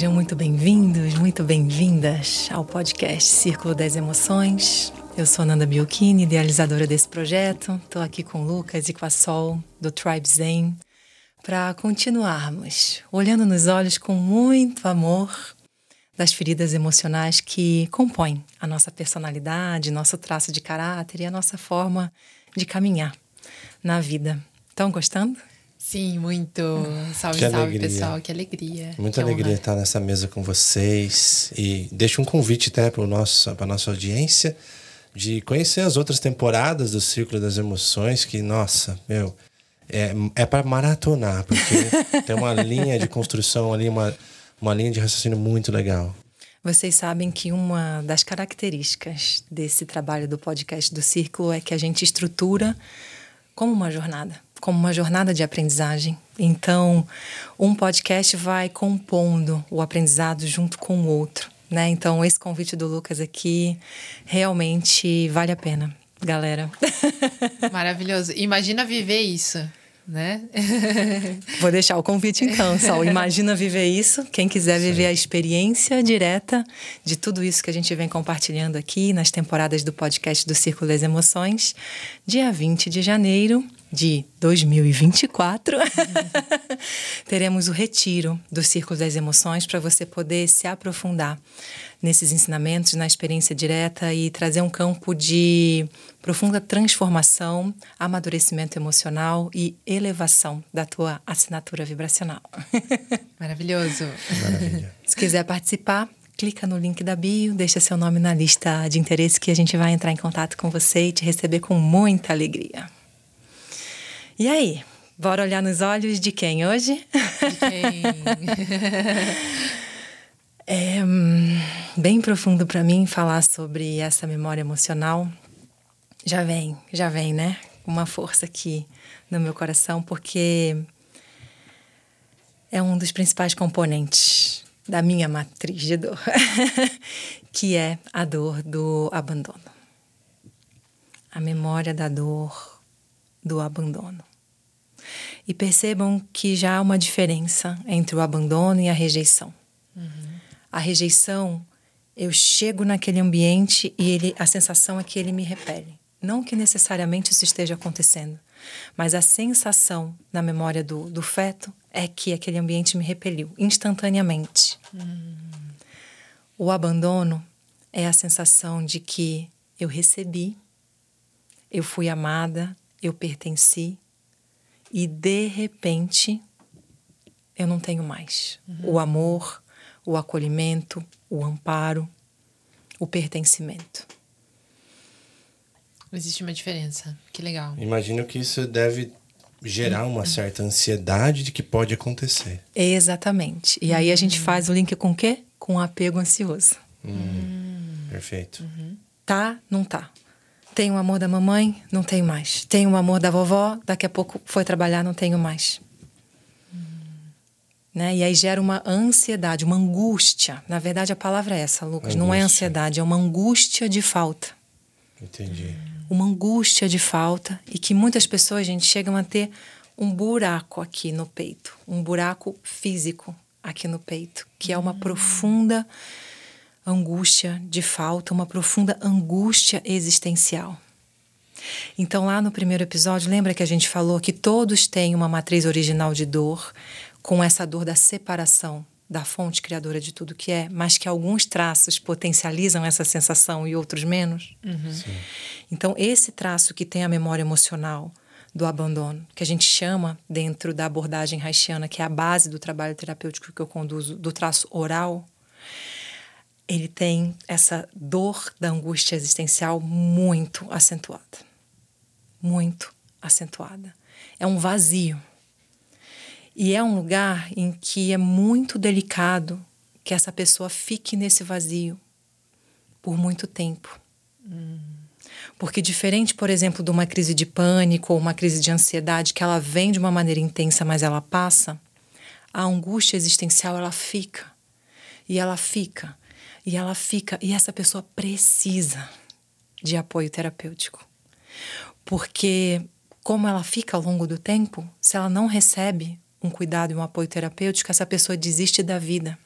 Sejam muito bem-vindos, muito bem-vindas ao podcast Círculo das Emoções. Eu sou Nanda Biocchini, idealizadora desse projeto. Estou aqui com o Lucas e com a Sol, do Tribe Zen, para continuarmos olhando nos olhos com muito amor das feridas emocionais que compõem a nossa personalidade, nosso traço de caráter e a nossa forma de caminhar na vida. Estão gostando? Sim, muito. Salve, que salve, alegria. pessoal. Que alegria. Muita que alegria honra. estar nessa mesa com vocês. E deixo um convite até para a nossa audiência de conhecer as outras temporadas do Círculo das Emoções, que, nossa, meu, é, é para maratonar, porque tem uma linha de construção ali, uma, uma linha de raciocínio muito legal. Vocês sabem que uma das características desse trabalho do podcast do Círculo é que a gente estrutura como uma jornada, como uma jornada de aprendizagem. Então, um podcast vai compondo o aprendizado junto com o outro, né? Então, esse convite do Lucas aqui realmente vale a pena, galera. Maravilhoso. Imagina viver isso né? Vou deixar o convite então, Sol. Imagina viver isso. Quem quiser viver a experiência direta de tudo isso que a gente vem compartilhando aqui nas temporadas do podcast do Círculo das Emoções, dia 20 de janeiro de 2024, teremos o retiro do Círculo das Emoções para você poder se aprofundar nesses ensinamentos, na experiência direta e trazer um campo de profunda transformação, amadurecimento emocional e elevação da tua assinatura vibracional. Maravilhoso. Maravilha. Se quiser participar, clica no link da bio, deixa seu nome na lista de interesse que a gente vai entrar em contato com você e te receber com muita alegria. E aí, bora olhar nos olhos de quem hoje? De quem? é hum, bem profundo para mim falar sobre essa memória emocional. Já vem, já vem, né? Uma força aqui no meu coração, porque é um dos principais componentes da minha matriz de dor, que é a dor do abandono. A memória da dor do abandono. E percebam que já há uma diferença entre o abandono e a rejeição. Uhum. A rejeição, eu chego naquele ambiente e ele, a sensação é que ele me repele. Não que necessariamente isso esteja acontecendo, mas a sensação na memória do, do feto é que aquele ambiente me repeliu instantaneamente. Uhum. O abandono é a sensação de que eu recebi, eu fui amada, eu pertenci, e de repente eu não tenho mais uhum. o amor, o acolhimento, o amparo, o pertencimento. Existe uma diferença. Que legal. Imagino que isso deve gerar uma certa ansiedade de que pode acontecer. Exatamente. E aí a gente uhum. faz o link com o quê? Com o apego ansioso. Hum, perfeito. Uhum. Tá, não tá. Tenho o amor da mamãe, não tenho mais. Tenho o amor da vovó, daqui a pouco foi trabalhar, não tenho mais. Hum. Né? E aí gera uma ansiedade, uma angústia. Na verdade, a palavra é essa, Lucas. Angústia. Não é ansiedade, é uma angústia de falta. Entendi. Uma angústia de falta e que muitas pessoas, gente, chegam a ter um buraco aqui no peito, um buraco físico aqui no peito, que é uma hum. profunda angústia de falta, uma profunda angústia existencial. Então, lá no primeiro episódio, lembra que a gente falou que todos têm uma matriz original de dor, com essa dor da separação da fonte criadora de tudo que é, mas que alguns traços potencializam essa sensação e outros menos. Uhum. Então, esse traço que tem a memória emocional do abandono, que a gente chama dentro da abordagem haitiana, que é a base do trabalho terapêutico que eu conduzo, do traço oral, ele tem essa dor da angústia existencial muito acentuada. Muito acentuada. É um vazio. E é um lugar em que é muito delicado que essa pessoa fique nesse vazio por muito tempo. Hum. Porque, diferente, por exemplo, de uma crise de pânico ou uma crise de ansiedade, que ela vem de uma maneira intensa, mas ela passa, a angústia existencial ela fica. E ela fica e ela fica, e essa pessoa precisa de apoio terapêutico. Porque, como ela fica ao longo do tempo, se ela não recebe um cuidado e um apoio terapêutico, essa pessoa desiste da vida.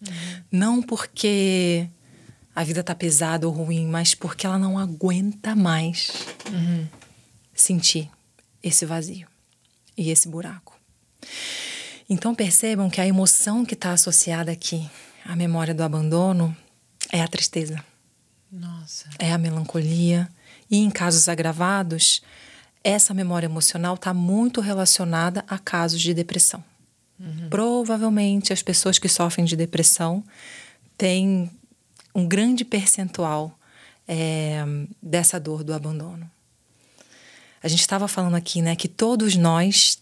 Uhum. Não porque a vida tá pesada ou ruim, mas porque ela não aguenta mais uhum. sentir esse vazio e esse buraco. Então percebam que a emoção que está associada aqui à memória do abandono é a tristeza. Nossa. É a melancolia. E em casos agravados, essa memória emocional está muito relacionada a casos de depressão. Uhum. Provavelmente as pessoas que sofrem de depressão têm um grande percentual é, dessa dor do abandono. A gente estava falando aqui, né, que todos nós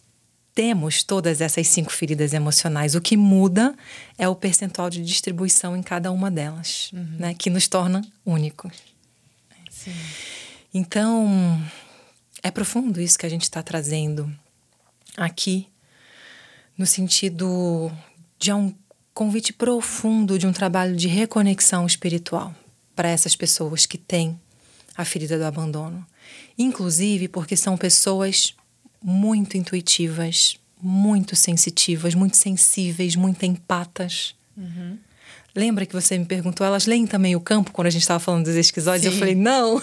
temos todas essas cinco feridas emocionais. O que muda é o percentual de distribuição em cada uma delas, uhum. né, que nos torna únicos. Sim. Então, é profundo isso que a gente está trazendo aqui, no sentido de um convite profundo de um trabalho de reconexão espiritual para essas pessoas que têm a ferida do abandono. Inclusive porque são pessoas muito intuitivas, muito sensitivas, muito sensíveis, muito empatas. Uhum. Lembra que você me perguntou, elas leem também o campo quando a gente estava falando dos esquizóides? Eu falei, não.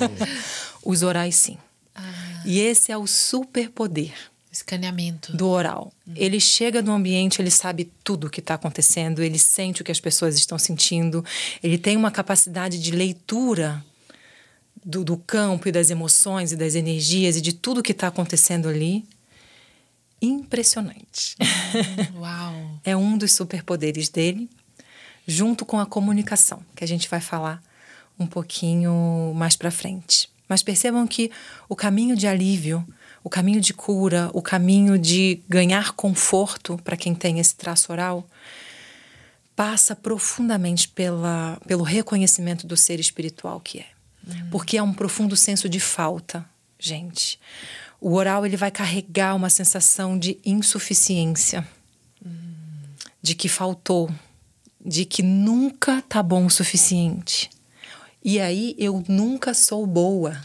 Os orais, sim. Ah. E esse é o superpoder. Escaneamento. Do oral. Uhum. Ele chega no ambiente, ele sabe tudo o que está acontecendo, ele sente o que as pessoas estão sentindo, ele tem uma capacidade de leitura do, do campo e das emoções e das energias e de tudo que está acontecendo ali impressionante. Uau! é um dos superpoderes dele, junto com a comunicação, que a gente vai falar um pouquinho mais para frente. Mas percebam que o caminho de alívio, o caminho de cura, o caminho de ganhar conforto para quem tem esse traço oral, passa profundamente pela, pelo reconhecimento do ser espiritual que é. Porque é um profundo senso de falta, gente. O oral ele vai carregar uma sensação de insuficiência, de que faltou, de que nunca tá bom o suficiente. E aí eu nunca sou boa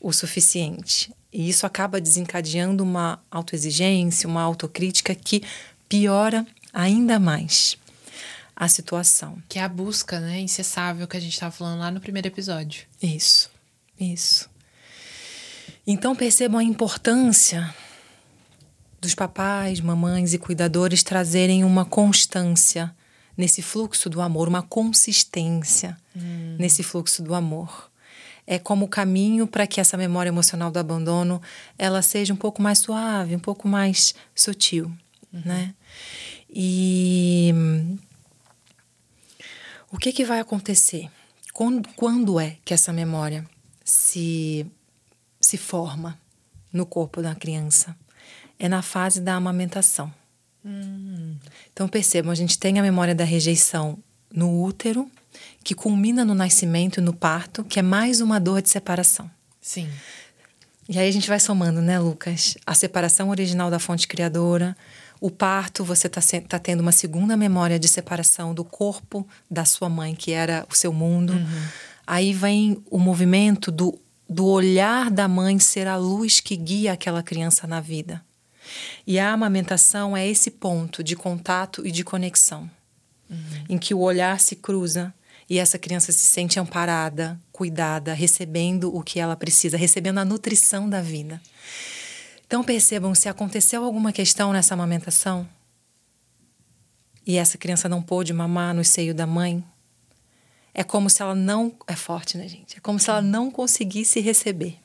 o suficiente. E isso acaba desencadeando uma autoexigência, uma autocrítica que piora ainda mais a situação. Que é a busca, né, incessável que a gente estava falando lá no primeiro episódio. Isso, isso. Então percebam a importância dos papais, mamães e cuidadores trazerem uma constância nesse fluxo do amor, uma consistência hum. nesse fluxo do amor. É como o caminho para que essa memória emocional do abandono ela seja um pouco mais suave, um pouco mais sutil, uhum. né? E o que, que vai acontecer? Quando, quando é que essa memória se, se forma no corpo da criança? É na fase da amamentação. Hum. Então percebam, a gente tem a memória da rejeição no útero, que culmina no nascimento e no parto, que é mais uma dor de separação. Sim. E aí a gente vai somando, né, Lucas? A separação original da fonte criadora, o parto, você está tá tendo uma segunda memória de separação do corpo da sua mãe, que era o seu mundo. Uhum. Aí vem o movimento do, do olhar da mãe ser a luz que guia aquela criança na vida. E a amamentação é esse ponto de contato e de conexão, uhum. em que o olhar se cruza e essa criança se sente amparada, cuidada, recebendo o que ela precisa, recebendo a nutrição da vida. Então percebam se aconteceu alguma questão nessa amamentação e essa criança não pôde mamar no seio da mãe, é como se ela não é forte, né, gente? É como se ela não conseguisse receber.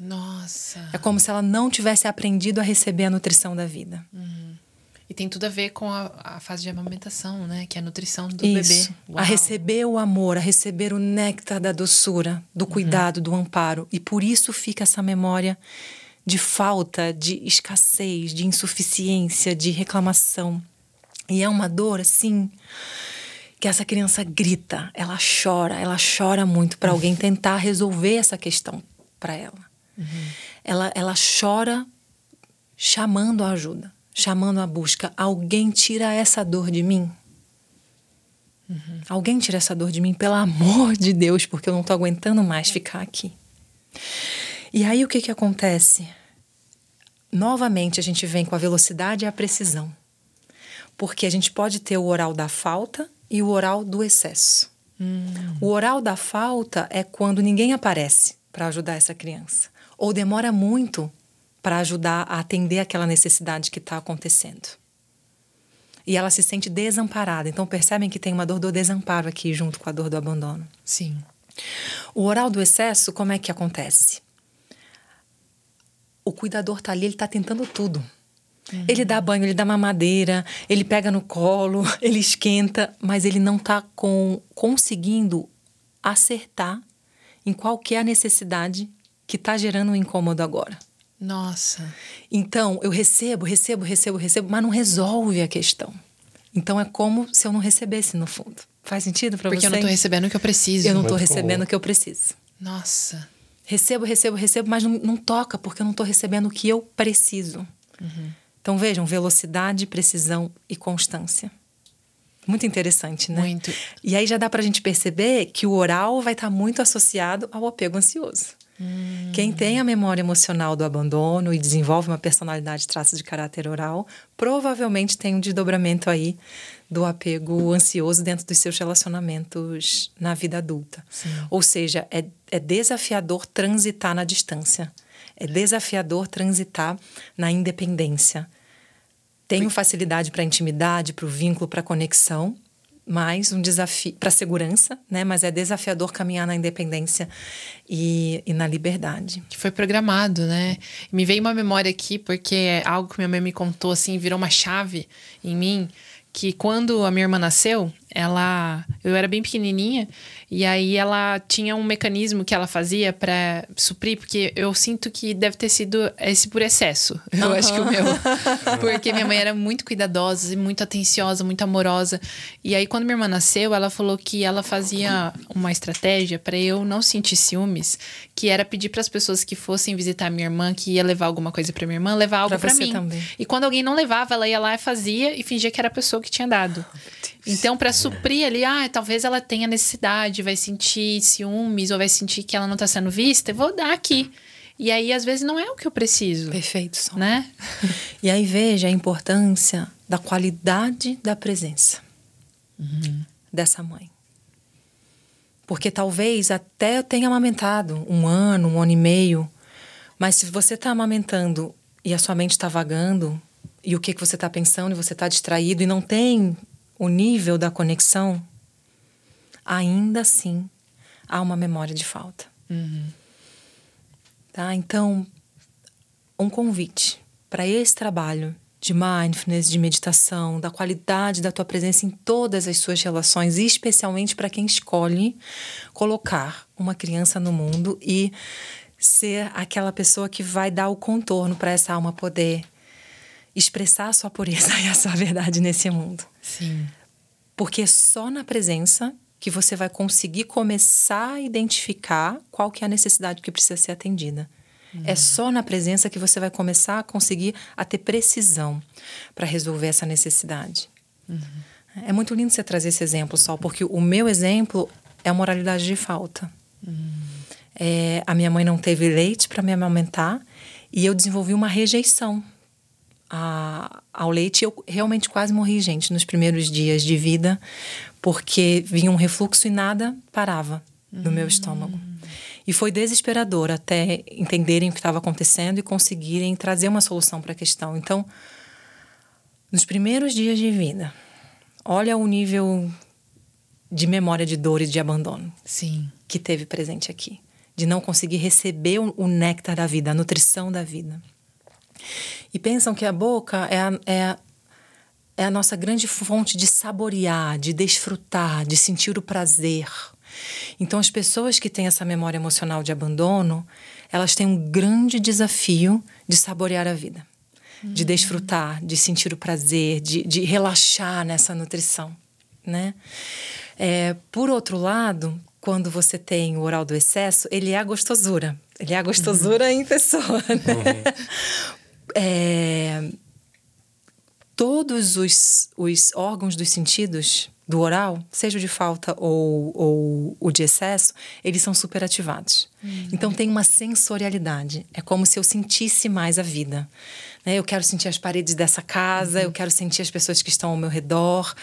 Nossa. É como se ela não tivesse aprendido a receber a nutrição da vida. Uhum. E tem tudo a ver com a, a, fase de amamentação, né? Que é a nutrição do Isso. bebê. Uau. A receber o amor, a receber o néctar da doçura, do uhum. cuidado, uhum. do amparo. E por isso fica essa memória de falta, de escassez, de insuficiência, de reclamação. E é uma dor assim que essa criança grita, ela chora, ela chora muito para alguém tentar resolver essa questão para ela. Uhum. Ela, ela chora chamando a ajuda, chamando a busca. Alguém tira essa dor de mim. Uhum. Alguém tira essa dor de mim, pelo amor de Deus, porque eu não estou aguentando mais ficar aqui. E aí o que, que acontece? Novamente a gente vem com a velocidade e a precisão. Porque a gente pode ter o oral da falta e o oral do excesso. O oral da falta é quando ninguém aparece para ajudar essa criança. Ou demora muito para ajudar a atender aquela necessidade que está acontecendo. E ela se sente desamparada. Então percebem que tem uma dor do desamparo aqui junto com a dor do abandono. Sim. O oral do excesso, como é que acontece? O cuidador tá ali, ele tá tentando tudo. Uhum. Ele dá banho, ele dá mamadeira, ele pega no colo, ele esquenta, mas ele não tá com, conseguindo acertar em qual que é a necessidade que tá gerando um incômodo agora. Nossa. Então, eu recebo, recebo, recebo, recebo, mas não resolve a questão. Então, é como se eu não recebesse, no fundo. Faz sentido para você? Porque eu não tô recebendo o que eu preciso. Eu não tô recebendo o que eu preciso. Nossa. Recebo, recebo, recebo, mas não, não toca, porque eu não tô recebendo o que eu preciso. Então, vejam, velocidade, precisão e constância. Muito interessante, né? Muito. E aí já dá pra gente perceber que o oral vai estar muito associado ao apego ansioso. Quem tem a memória emocional do abandono e desenvolve uma personalidade traços de caráter oral, provavelmente tem um desdobramento aí do apego ansioso dentro dos seus relacionamentos na vida adulta. Ou seja, é, é desafiador transitar na distância. É desafiador transitar na independência. Tenho facilidade para intimidade, para o vínculo, para conexão, mas um desafio para segurança, né? Mas é desafiador caminhar na independência e, e na liberdade. Que foi programado, né? Me veio uma memória aqui, porque é algo que minha mãe me contou, assim, virou uma chave em mim. Que quando a minha irmã nasceu, ela. Eu era bem pequenininha, e aí ela tinha um mecanismo que ela fazia para suprir, porque eu sinto que deve ter sido esse por excesso. Eu acho que o meu. Porque minha mãe era muito cuidadosa e muito atenciosa, muito amorosa. E aí, quando minha irmã nasceu, ela falou que ela fazia uma estratégia para eu não sentir ciúmes, que era pedir para as pessoas que fossem visitar minha irmã, que ia levar alguma coisa para minha irmã, levar algo Pra para mim. também. E quando alguém não levava, ela ia lá e fazia e fingia que era a pessoa que tinha dado. Então, para suprir ali, ah, talvez ela tenha necessidade, vai sentir ciúmes ou vai sentir que ela não tá sendo vista, eu vou dar aqui. E aí, às vezes, não é o que eu preciso, Perfeito, Sol. né? E aí veja a importância da qualidade da presença dessa mãe. Porque talvez até eu tenha amamentado um ano, um ano e meio, mas se você está amamentando e a sua mente está vagando, e o que, que você está pensando, e você está distraído e não tem o nível da conexão, ainda assim há uma memória de falta. Tá? Então, um convite para esse trabalho de mindfulness, de meditação, da qualidade da tua presença em todas as suas relações, e especialmente para quem escolhe colocar uma criança no mundo e ser aquela pessoa que vai dar o contorno para essa alma poder expressar a sua pureza e a sua verdade nesse mundo. Sim. Porque é só na presença que você vai conseguir começar a identificar qual que é a necessidade que precisa ser atendida. É só na presença que você vai começar a conseguir a ter precisão para resolver essa necessidade. É muito lindo você trazer esse exemplo, Sol, porque o meu exemplo é a moralidade de falta. É, a minha mãe não teve leite para me amamentar e eu desenvolvi uma rejeição a- ao leite. Eu realmente quase morri, gente, nos primeiros dias de vida, porque vinha um refluxo e nada parava no meu estômago. E foi desesperador até entenderem o que estava acontecendo e conseguirem trazer uma solução para a questão. Então, nos primeiros dias de vida, olha o nível de memória de dor e de abandono Sim. que teve presente aqui, de não conseguir receber o, o néctar da vida, a nutrição da vida. E pensam que a boca é a, é, a, é a nossa grande fonte de saborear, de desfrutar, de sentir o prazer. Então, as pessoas que têm essa memória emocional de abandono, elas têm um grande desafio de saborear a vida, de desfrutar, de sentir o prazer, de, de relaxar nessa nutrição, né? É, por outro lado, quando você tem o oral do excesso, ele é a gostosura. Ele é a gostosura em pessoa, né? É, todos os, os órgãos dos sentidos do oral, seja o de falta ou, ou o de excesso, eles são superativados. Uhum. Então tem uma sensorialidade. É como se eu sentisse mais a vida. Né? Eu quero sentir as paredes dessa casa, uhum. eu quero sentir as pessoas que estão ao meu redor.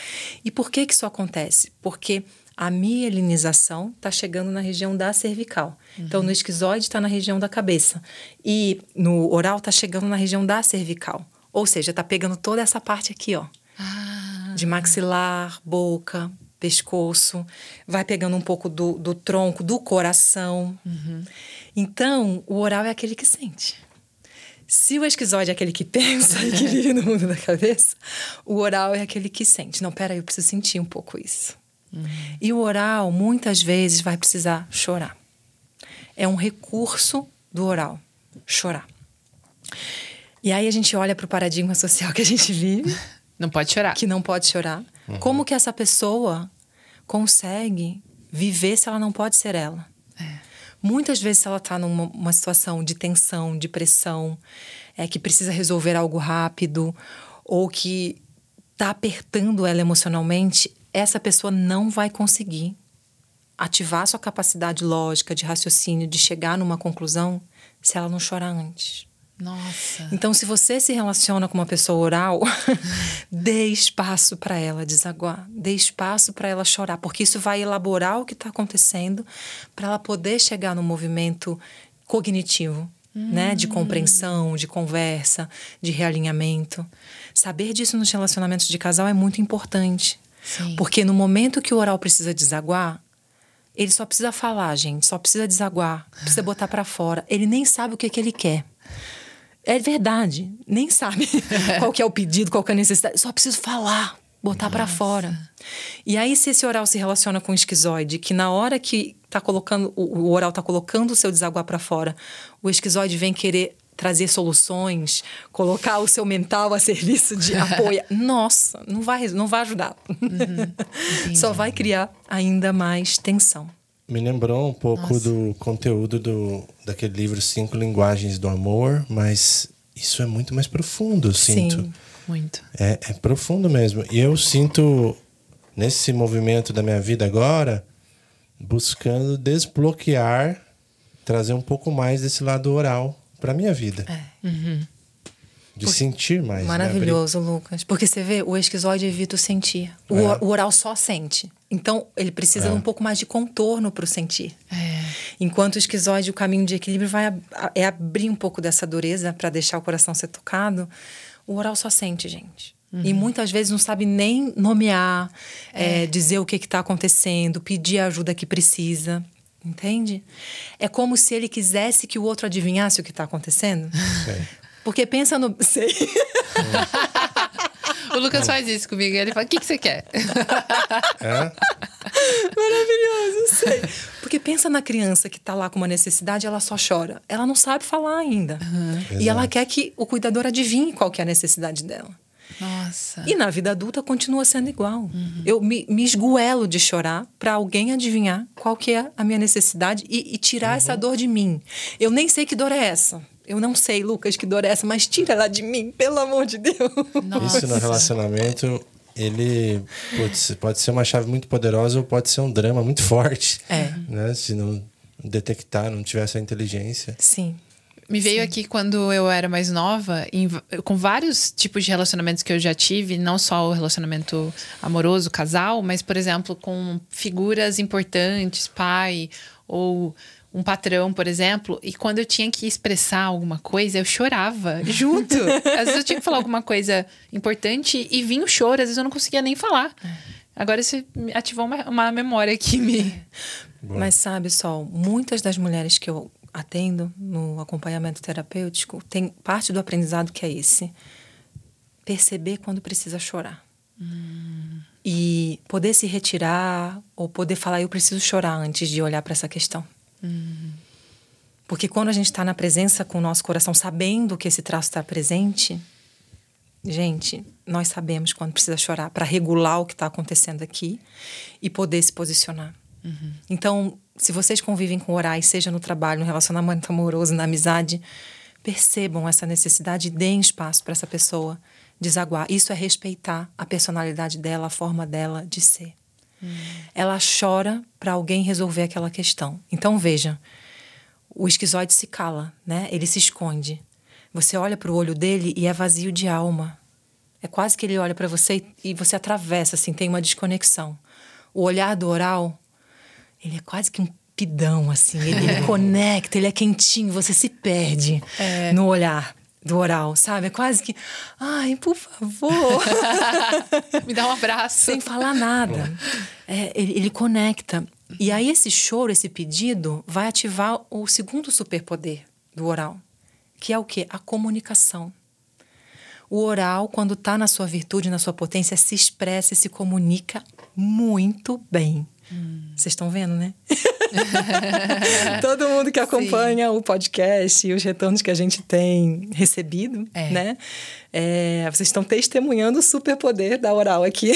E por que, que isso acontece? Porque a mielinização está chegando na região da cervical. Uhum. Então, no esquizoide está na região da cabeça. E no oral está chegando na região da cervical. Ou seja, está pegando toda essa parte aqui, ó. Ah de maxilar, boca, pescoço, vai pegando um pouco do, do tronco, do coração. Uhum. Então, o oral é aquele que sente. Se o esquizoide é aquele que pensa e que vive no mundo da cabeça, o oral é aquele que sente. Não, peraí, eu preciso sentir um pouco isso. Uhum. E o oral, muitas vezes, vai precisar chorar. É um recurso do oral, chorar. E aí a gente olha para o paradigma social que a gente vive Não pode chorar. Que não pode chorar. Uhum. Como que essa pessoa consegue viver se ela não pode ser ela? É. Muitas vezes, se ela está numa situação de tensão, de pressão, é, que precisa resolver algo rápido, ou que está apertando ela emocionalmente, essa pessoa não vai conseguir ativar sua capacidade lógica, de raciocínio, de chegar numa conclusão, se ela não chorar antes. Nossa. Então, se você se relaciona com uma pessoa oral, dê espaço para ela desaguar, dê espaço para ela chorar, porque isso vai elaborar o que está acontecendo para ela poder chegar no movimento cognitivo, hum. né, de hum. compreensão, de conversa, de realinhamento. Saber disso nos relacionamentos de casal é muito importante, Sim. porque no momento que o oral precisa desaguar, ele só precisa falar, gente, só precisa desaguar, precisa botar para fora. Ele nem sabe o que, que ele quer. É verdade, nem sabe qual que é o pedido, qual que é a necessidade. Só preciso falar, botar para fora. E aí, se esse oral se relaciona com o esquizoide, que na hora que tá colocando, o, o oral tá colocando o seu desaguar para fora, o esquizoide vem querer trazer soluções, colocar o seu mental a serviço de apoio. Nossa, não vai, não vai ajudar. Uhum, Só vai criar ainda mais tensão. Me lembrou um pouco Nossa. do conteúdo do, daquele livro Cinco Linguagens do Amor, mas isso é muito mais profundo, eu sinto. Sim, muito. É, é profundo mesmo. E eu sinto, nesse movimento da minha vida agora, buscando desbloquear, trazer um pouco mais desse lado oral para minha vida. É. Uhum. De Porque, sentir mais. Né, maravilhoso, né? Lucas. Porque você vê, o esquizoide evita o sentir. O, é. o oral só sente. Então, ele precisa é. de um pouco mais de contorno para o sentir. É. Enquanto o esquizoide, o caminho de equilíbrio vai é abrir um pouco dessa dureza para deixar o coração ser tocado. O oral só sente, gente. Uhum. E muitas vezes não sabe nem nomear, é. É, dizer o que está acontecendo, pedir a ajuda que precisa. Entende? É como se ele quisesse que o outro adivinhasse o que está acontecendo. Porque pensa no. Sei. o Lucas faz isso comigo. Ele fala: o que, que você quer? É? Maravilhoso, sei. Porque pensa na criança que está lá com uma necessidade, ela só chora. Ela não sabe falar ainda. Uhum. E ela quer que o cuidador adivinhe qual que é a necessidade dela. Nossa. E na vida adulta continua sendo igual. Uhum. Eu me, me esguelo de chorar para alguém adivinhar qual que é a minha necessidade e, e tirar uhum. essa dor de mim. Eu nem sei que dor é essa. Eu não sei, Lucas, que dor é essa, mas tira ela de mim, pelo amor de Deus. Nossa. Isso no relacionamento, ele pode ser, pode ser uma chave muito poderosa ou pode ser um drama muito forte. É. Né? Se não detectar, não tiver essa inteligência. Sim. Me veio Sim. aqui quando eu era mais nova, em, com vários tipos de relacionamentos que eu já tive, não só o relacionamento amoroso, casal, mas, por exemplo, com figuras importantes, pai ou um patrão, por exemplo, e quando eu tinha que expressar alguma coisa, eu chorava junto. às vezes eu tinha que falar alguma coisa importante e vinha o choro, às vezes eu não conseguia nem falar. Agora isso ativou uma, uma memória que me. Mas sabe, Sol, muitas das mulheres que eu atendo no acompanhamento terapêutico tem parte do aprendizado que é esse: perceber quando precisa chorar. Hum. E poder se retirar ou poder falar, eu preciso chorar antes de olhar para essa questão. Porque quando a gente está na presença com o nosso coração, sabendo que esse traço está presente, gente, nós sabemos quando precisa chorar para regular o que está acontecendo aqui e poder se posicionar. Uhum. Então, se vocês convivem com orais, seja no trabalho, no relacionamento amoroso, na amizade, percebam essa necessidade e deem espaço para essa pessoa desaguar. Isso é respeitar a personalidade dela, a forma dela de ser. Hum. Ela chora para alguém resolver aquela questão. Então veja, o esquizoide se cala, né? Ele se esconde. Você olha para o olho dele e é vazio de alma. É quase que ele olha para você e você atravessa, assim, tem uma desconexão. O olhar do oral, ele é quase que um pidão, assim. Ele, ele conecta, ele é quentinho, você se perde é. no olhar do oral, sabe? É quase que, ai, por favor. Me dá um abraço. Sem falar nada. É, ele, ele conecta. E aí esse choro, esse pedido, vai ativar o segundo superpoder do oral, que é o quê? A comunicação. O oral, quando está na sua virtude, na sua potência, se expressa e se comunica muito bem. Vocês estão vendo, né? Todo mundo que acompanha Sim. o podcast e os retornos que a gente tem recebido, é. né? É, vocês estão testemunhando o superpoder da oral aqui.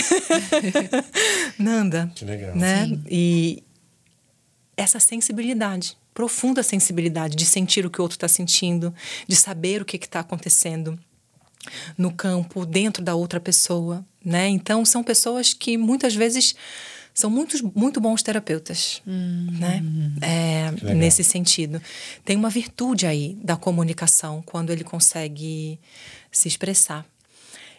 Nanda. Que legal. Né? E essa sensibilidade, profunda sensibilidade de sentir o que o outro está sentindo, de saber o que está acontecendo no campo, dentro da outra pessoa, né? Então, são pessoas que muitas vezes são muitos, muito bons terapeutas, hum, né? É, nesse sentido. Tem uma virtude aí da comunicação, quando ele consegue se expressar.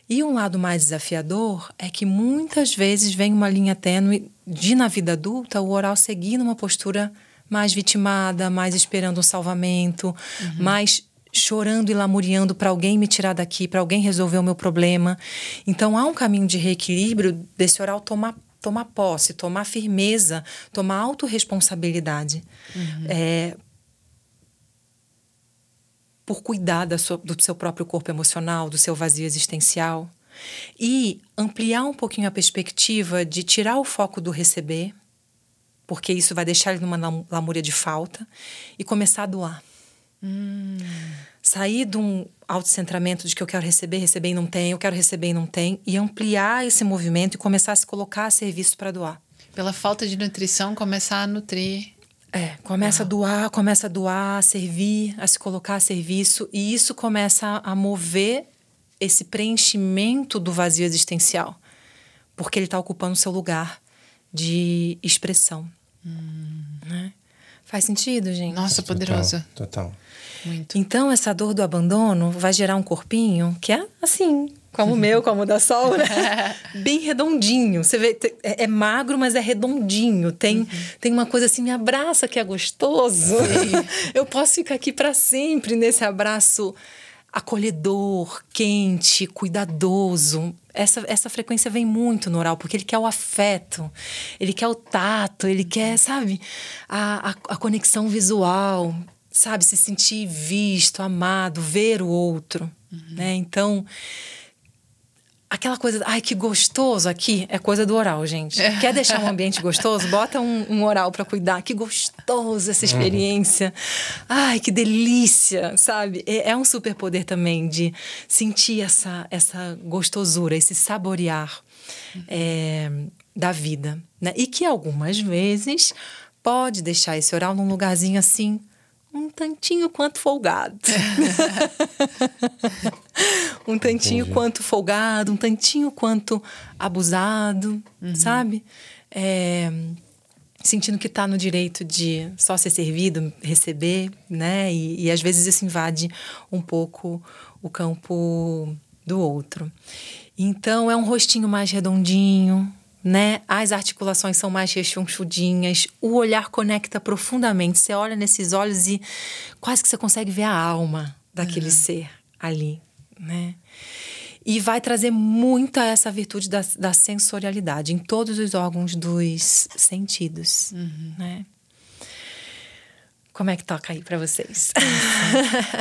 E um lado mais desafiador é que muitas vezes vem uma linha tênue de, na vida adulta, o oral seguir numa postura mais vitimada, mais esperando um salvamento, uhum. mais chorando e lamuriando para alguém me tirar daqui, para alguém resolver o meu problema. Então há um caminho de reequilíbrio desse oral tomar tomar posse, tomar firmeza, tomar autorresponsabilidade. Uhum. É, por cuidar sua, do seu próprio corpo emocional, do seu vazio existencial. E ampliar um pouquinho a perspectiva de tirar o foco do receber, porque isso vai deixar ele numa lamúria de falta, e começar a doar. Hum. Sair de um autocentramento de que eu quero receber, receber e não tem, eu quero receber e não tem, e ampliar esse movimento e começar a se colocar a serviço para doar. Pela falta de nutrição, começar a nutrir. É, começa a doar, começa a doar, a servir, a se colocar a serviço, e isso começa a mover esse preenchimento do vazio existencial, porque ele está ocupando o seu lugar de expressão. Hum. Né? Faz sentido, gente? Nossa, poderoso. Total. total. Muito. Então, essa dor do abandono vai gerar um corpinho que é assim, como o meu, como o da Sol, né? Bem redondinho. Você vê, é, é, magro, mas é redondinho. Tem, uhum. tem uma coisa assim, me abraça que é gostoso. Eu posso ficar aqui para sempre nesse abraço acolhedor, quente, cuidadoso. Essa, essa frequência vem muito no oral, porque ele quer o afeto, ele quer o tato, ele quer, sabe, a, a, a conexão visual sabe, se sentir visto, amado, ver o outro, uhum. né? Então, aquela coisa, ai, que gostoso aqui, é coisa do oral, gente. É. Quer deixar um ambiente gostoso? Bota um, um oral para cuidar. Que gostoso essa uhum. experiência. Ai, que delícia, sabe? É, é um superpoder também de sentir essa, essa gostosura, esse saborear uhum. é, da vida, né? E que algumas vezes pode deixar esse oral num lugarzinho assim um tantinho quanto folgado. um tantinho Entendi. quanto folgado, um tantinho quanto abusado, uhum. sabe? É, sentindo que está no direito de só ser servido, receber, né? E, e às vezes isso invade um pouco o campo do outro. Então é um rostinho mais redondinho, né? As articulações são mais rechonchudinhas, o olhar conecta profundamente. Você olha nesses olhos e quase que você consegue ver a alma daquele uhum. ser ali, né? E vai trazer muita essa virtude da, da sensorialidade em todos os órgãos dos sentidos, uhum. né? Como é que toca aí para vocês?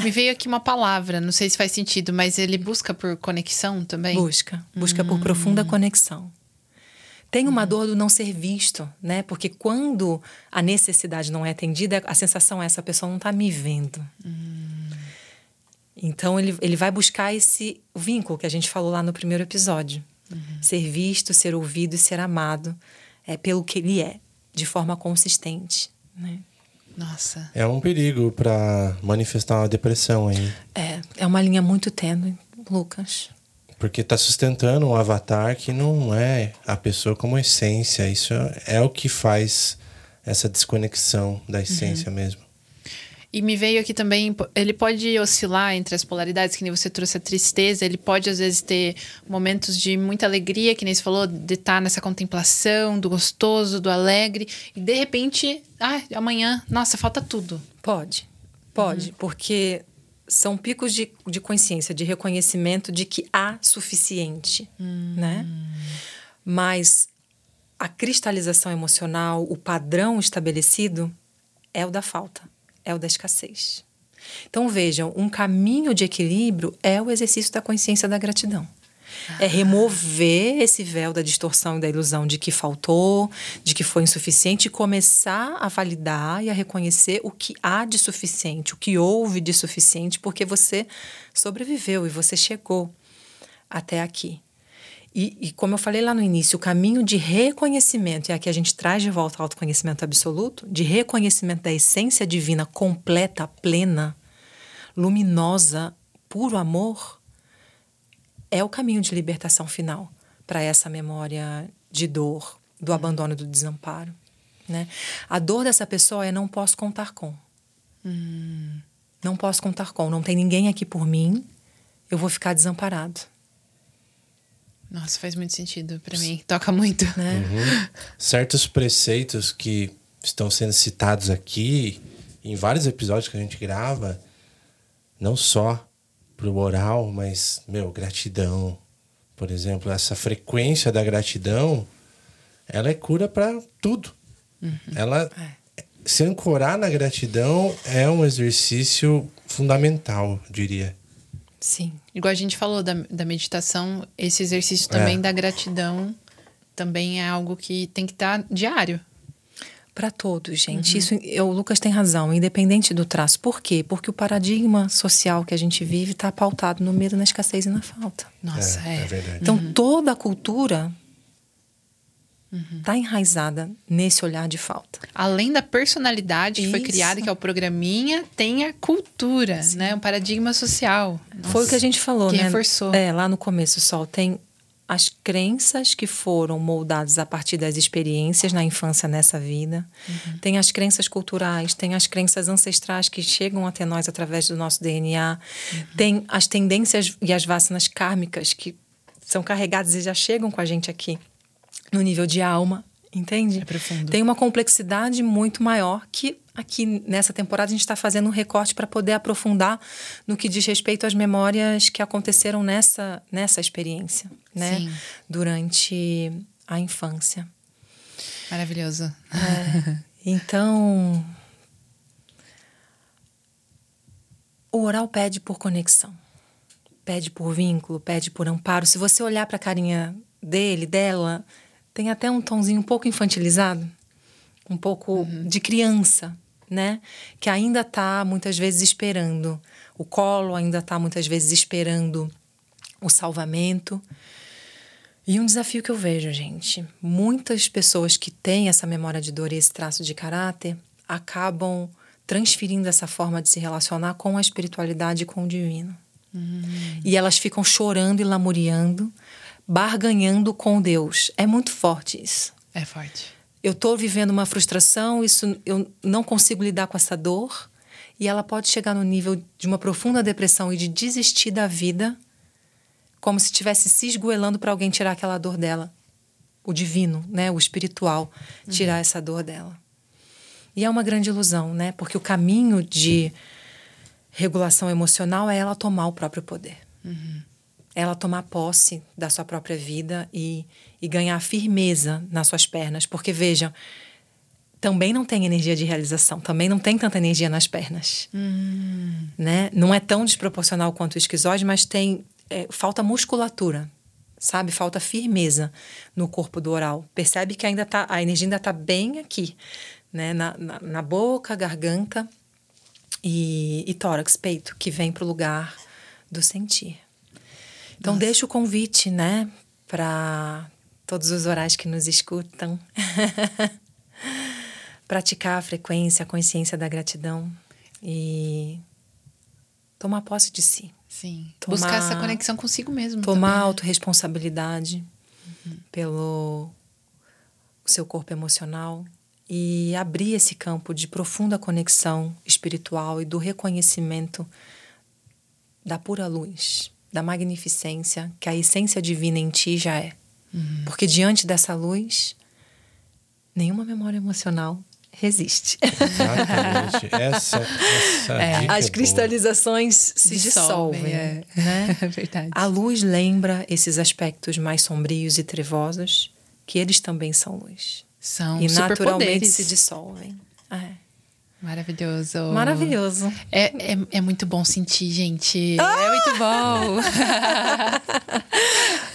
Me veio aqui uma palavra, não sei se faz sentido, mas ele busca por conexão também? Busca, busca por profunda hum. conexão. Tem uma dor do não ser visto, né? Porque quando a necessidade não é atendida, a sensação é essa pessoa não está me vendo. Hum. Então ele, ele vai buscar esse vínculo que a gente falou lá no primeiro episódio. Uhum. Ser visto, ser ouvido e ser amado é pelo que ele é, de forma consistente, né? Nossa. É um perigo para manifestar uma depressão aí. É, é uma linha muito tênue, Lucas. Porque está sustentando um avatar que não é a pessoa como essência. Isso é o que faz essa desconexão da essência uhum. mesmo. E me veio aqui também, ele pode oscilar entre as polaridades, que nem você trouxe a tristeza, ele pode às vezes ter momentos de muita alegria, que nem você falou, de estar nessa contemplação, do gostoso, do alegre, e de repente, ah, amanhã, nossa, falta tudo. Pode, pode, uhum. porque são picos de, de consciência, de reconhecimento de que há suficiente, uhum. né? Mas a cristalização emocional, o padrão estabelecido é o da falta é o da escassez. Então vejam, um caminho de equilíbrio é o exercício da consciência da gratidão. É remover esse véu da distorção e da ilusão de que faltou, de que foi insuficiente e começar a validar e a reconhecer o que há de suficiente, o que houve de suficiente, porque você sobreviveu e você chegou até aqui. E, e, como eu falei lá no início, o caminho de reconhecimento, e aqui a gente traz de volta ao autoconhecimento absoluto, de reconhecimento da essência divina completa, plena, luminosa, puro amor, é o caminho de libertação final para essa memória de dor, do abandono e do desamparo. Né? A dor dessa pessoa é não posso contar com. Hum. Não posso contar com. Não tem ninguém aqui por mim. Eu vou ficar desamparado. Nossa, faz muito sentido para mim. Toca muito, né? Uhum. Certos preceitos que estão sendo citados aqui em vários episódios que a gente grava, não só pro oral, mas, meu, gratidão. Por exemplo, essa frequência da gratidão, ela é cura para tudo. Uhum. Ela é. se ancorar na gratidão é um exercício fundamental, diria. Sim. Igual a gente falou da, da meditação, esse exercício também é. da gratidão também é algo que tem que estar tá diário. Para todos, gente. Uhum. Isso, eu, o Lucas tem razão, independente do traço. Por quê? Porque o paradigma social que a gente vive está pautado no medo, na escassez e na falta. Nossa, é. é. é verdade. Então, uhum. toda a cultura está uhum. enraizada nesse olhar de falta. Além da personalidade que Isso. foi criada, que é o programinha, tem a cultura, Sim. né? Um paradigma social. Nossa. Foi o que a gente falou, que né? reforçou. É, lá no começo, Sol, tem as crenças que foram moldadas a partir das experiências na infância nessa vida. Uhum. Tem as crenças culturais, tem as crenças ancestrais que chegam até nós através do nosso DNA. Uhum. Tem as tendências e as vacinas kármicas que são carregadas e já chegam com a gente aqui no nível de alma, entende? É profundo. Tem uma complexidade muito maior que aqui nessa temporada a gente está fazendo um recorte para poder aprofundar no que diz respeito às memórias que aconteceram nessa, nessa experiência, né? Sim. Durante a infância. Maravilhoso. É, então, o oral pede por conexão, pede por vínculo, pede por amparo. Se você olhar para a carinha dele, dela, tem até um tonzinho um pouco infantilizado, um pouco uhum. de criança, né? Que ainda está muitas vezes esperando o colo, ainda está muitas vezes esperando o salvamento. E um desafio que eu vejo, gente, muitas pessoas que têm essa memória de dor e esse traço de caráter acabam transferindo essa forma de se relacionar com a espiritualidade e com o divino. Uhum. E elas ficam chorando e lamuriando barganhando com Deus. É muito forte isso. É forte. Eu estou vivendo uma frustração, isso eu não consigo lidar com essa dor, e ela pode chegar no nível de uma profunda depressão e de desistir da vida, como se estivesse se esgoelando para alguém tirar aquela dor dela. O divino, né, o espiritual, tirar uhum. essa dor dela. E é uma grande ilusão, né? Porque o caminho de regulação emocional é ela tomar o próprio poder. Uhum ela tomar posse da sua própria vida e, e ganhar firmeza nas suas pernas. Porque, vejam, também não tem energia de realização, também não tem tanta energia nas pernas. Hum. Né? Não é tão desproporcional quanto o esquizoide, mas tem é, falta musculatura, sabe? Falta firmeza no corpo do oral. Percebe que ainda tá, a energia ainda está bem aqui, né? Na, na, na, boca, garganta e, e tórax, peito, que vem para o lugar do sentir. Então, Nossa. deixa o convite, né, para todos os orais que nos escutam. Praticar a frequência, a consciência da gratidão e tomar posse de si. Sim. Tomar- Buscar essa conexão consigo mesmo. Tomar também. autorresponsabilidade pelo seu corpo emocional e abrir esse campo de profunda conexão espiritual e do reconhecimento da pura luz, da magnificência que a essência divina em ti já é. Porque diante dessa luz, nenhuma memória emocional resiste. Exatamente. Essa, essa É, dica as é boa. cristalizações se Dissolvem, dissolvem, é. né? É verdade. A luz lembra esses aspectos mais sombrios e trevosos, que eles também são luz. São e naturalmente se dissolvem. É. Maravilhoso. Maravilhoso. É, é, é muito bom sentir, gente. É muito bom.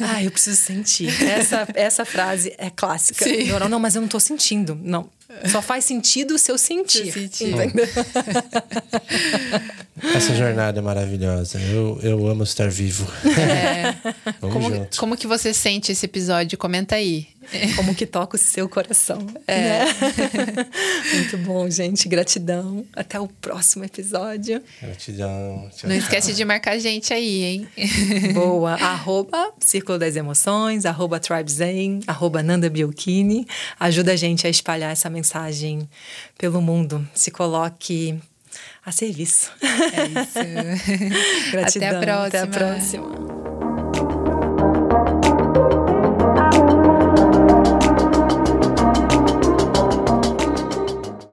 Ah, eu preciso sentir. Essa, essa frase é clássica. Sim. Não, não, mas eu não tô sentindo. Não. Só faz sentido se eu sentir. Se eu sentir. Entendeu? Essa jornada é maravilhosa. Eu, eu amo estar vivo. É. Vamos Como, junto. como que você sente esse episódio? Comenta aí. Como que toca o seu coração. É. né? Muito bom, gente. Gratidão. Até o próximo episódio. Gratidão. Tchau, Não tchau. esquece de marcar a gente aí, hein? Boa. arroba Círculo das Emoções, arroba Tribe Zen, arroba Nanda Biolchini. Ajuda a gente a espalhar essa mensagem pelo mundo. Se coloque a serviço. É isso. Gratidão. Até a próxima. Até a próxima.